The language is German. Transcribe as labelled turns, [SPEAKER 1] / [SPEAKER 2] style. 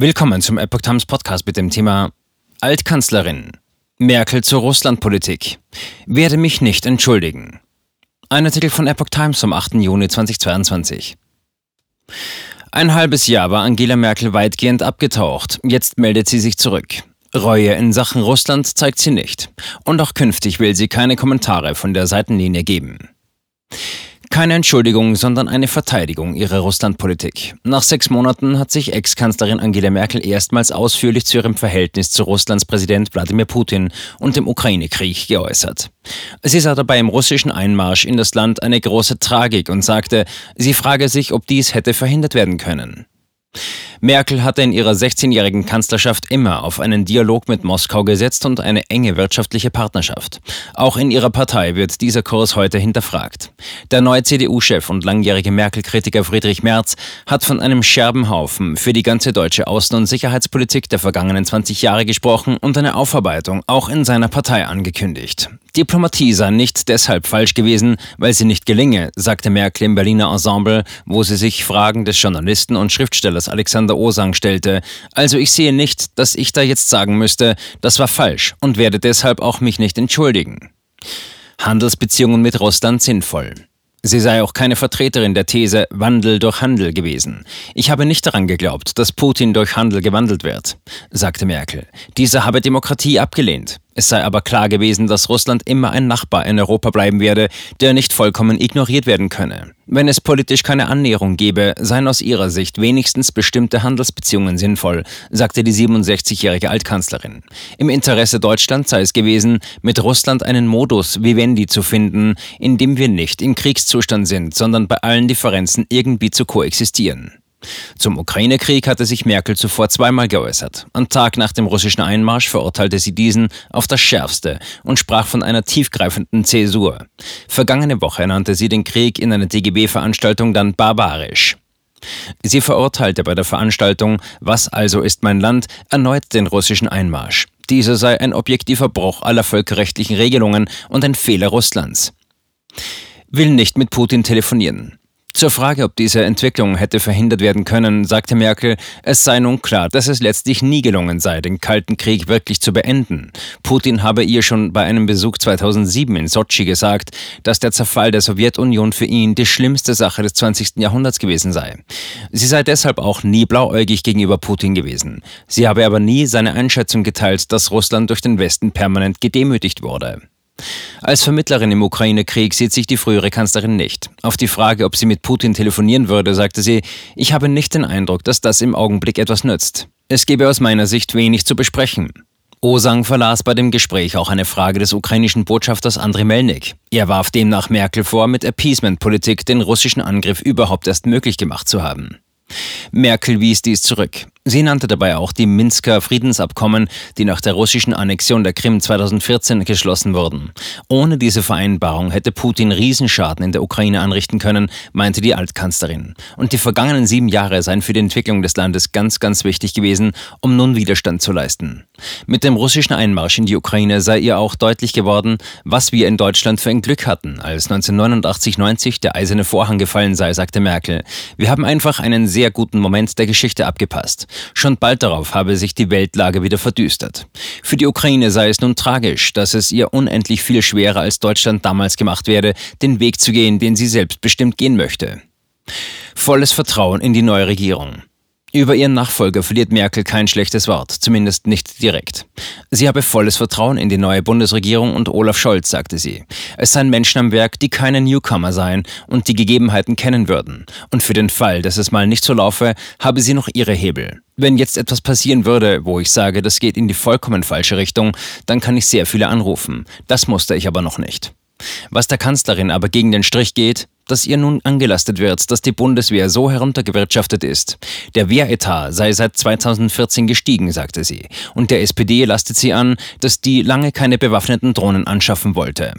[SPEAKER 1] Willkommen zum Epoch Times Podcast mit dem Thema Altkanzlerin. Merkel zur Russlandpolitik. Werde mich nicht entschuldigen. Ein Artikel von Epoch Times vom 8. Juni 2022. Ein halbes Jahr war Angela Merkel weitgehend abgetaucht. Jetzt meldet sie sich zurück. Reue in Sachen Russland zeigt sie nicht. Und auch künftig will sie keine Kommentare von der Seitenlinie geben. Keine Entschuldigung, sondern eine Verteidigung ihrer Russlandpolitik. Nach sechs Monaten hat sich Ex-Kanzlerin Angela Merkel erstmals ausführlich zu ihrem Verhältnis zu Russlands Präsident Wladimir Putin und dem Ukraine-Krieg geäußert. Sie sah dabei im russischen Einmarsch in das Land eine große Tragik und sagte, sie frage sich, ob dies hätte verhindert werden können. Merkel hatte in ihrer 16-jährigen Kanzlerschaft immer auf einen Dialog mit Moskau gesetzt und eine enge wirtschaftliche Partnerschaft. Auch in ihrer Partei wird dieser Kurs heute hinterfragt. Der neue CDU-Chef und langjährige Merkel-Kritiker Friedrich Merz hat von einem Scherbenhaufen für die ganze deutsche Außen- und Sicherheitspolitik der vergangenen 20 Jahre gesprochen und eine Aufarbeitung auch in seiner Partei angekündigt. Diplomatie sei nicht deshalb falsch gewesen, weil sie nicht gelinge, sagte Merkel im Berliner Ensemble, wo sie sich Fragen des Journalisten und Schriftstellers Alexander Osang stellte. Also ich sehe nicht, dass ich da jetzt sagen müsste, das war falsch und werde deshalb auch mich nicht entschuldigen. Handelsbeziehungen mit Russland sinnvoll. Sie sei auch keine Vertreterin der These Wandel durch Handel gewesen. Ich habe nicht daran geglaubt, dass Putin durch Handel gewandelt wird, sagte Merkel. Dieser habe Demokratie abgelehnt. Es sei aber klar gewesen, dass Russland immer ein Nachbar in Europa bleiben werde, der nicht vollkommen ignoriert werden könne. Wenn es politisch keine Annäherung gäbe, seien aus ihrer Sicht wenigstens bestimmte Handelsbeziehungen sinnvoll, sagte die 67-jährige Altkanzlerin. Im Interesse Deutschlands sei es gewesen, mit Russland einen Modus vivendi zu finden, in dem wir nicht im Kriegszustand sind, sondern bei allen Differenzen irgendwie zu koexistieren. Zum Ukraine-Krieg hatte sich Merkel zuvor zweimal geäußert. Am Tag nach dem russischen Einmarsch verurteilte sie diesen auf das Schärfste und sprach von einer tiefgreifenden Zäsur. Vergangene Woche nannte sie den Krieg in einer DGB-Veranstaltung dann barbarisch. Sie verurteilte bei der Veranstaltung Was also ist mein Land erneut den russischen Einmarsch. Dieser sei ein objektiver Bruch aller völkerrechtlichen Regelungen und ein Fehler Russlands. Will nicht mit Putin telefonieren. Zur Frage, ob diese Entwicklung hätte verhindert werden können, sagte Merkel, es sei nun klar, dass es letztlich nie gelungen sei, den Kalten Krieg wirklich zu beenden. Putin habe ihr schon bei einem Besuch 2007 in Sotschi gesagt, dass der Zerfall der Sowjetunion für ihn die schlimmste Sache des 20. Jahrhunderts gewesen sei. Sie sei deshalb auch nie blauäugig gegenüber Putin gewesen. Sie habe aber nie seine Einschätzung geteilt, dass Russland durch den Westen permanent gedemütigt wurde. Als Vermittlerin im Ukraine-Krieg sieht sich die frühere Kanzlerin nicht. Auf die Frage, ob sie mit Putin telefonieren würde, sagte sie, ich habe nicht den Eindruck, dass das im Augenblick etwas nützt. Es gebe aus meiner Sicht wenig zu besprechen. Osang verlas bei dem Gespräch auch eine Frage des ukrainischen Botschafters Andriy Melnik. Er warf demnach Merkel vor, mit Appeasement-Politik den russischen Angriff überhaupt erst möglich gemacht zu haben. Merkel wies dies zurück. Sie nannte dabei auch die Minsker Friedensabkommen, die nach der russischen Annexion der Krim 2014 geschlossen wurden. Ohne diese Vereinbarung hätte Putin Riesenschaden in der Ukraine anrichten können, meinte die Altkanzlerin. Und die vergangenen sieben Jahre seien für die Entwicklung des Landes ganz, ganz wichtig gewesen, um nun Widerstand zu leisten. Mit dem russischen Einmarsch in die Ukraine sei ihr auch deutlich geworden, was wir in Deutschland für ein Glück hatten, als 1989-90 der eiserne Vorhang gefallen sei, sagte Merkel. Wir haben einfach einen sehr guten Moment der Geschichte abgepasst. Schon bald darauf habe sich die Weltlage wieder verdüstert. Für die Ukraine sei es nun tragisch, dass es ihr unendlich viel schwerer als Deutschland damals gemacht werde, den Weg zu gehen, den sie selbstbestimmt gehen möchte. Volles Vertrauen in die neue Regierung. Über ihren Nachfolger verliert Merkel kein schlechtes Wort, zumindest nicht direkt. Sie habe volles Vertrauen in die neue Bundesregierung und Olaf Scholz, sagte sie. Es seien Menschen am Werk, die keine Newcomer seien und die Gegebenheiten kennen würden. Und für den Fall, dass es mal nicht so laufe, habe sie noch ihre Hebel. Wenn jetzt etwas passieren würde, wo ich sage, das geht in die vollkommen falsche Richtung, dann kann ich sehr viele anrufen. Das musste ich aber noch nicht. Was der Kanzlerin aber gegen den Strich geht, dass ihr nun angelastet wird, dass die Bundeswehr so heruntergewirtschaftet ist. Der Wehretat sei seit 2014 gestiegen, sagte sie. Und der SPD lastet sie an, dass die lange keine bewaffneten Drohnen anschaffen wollte.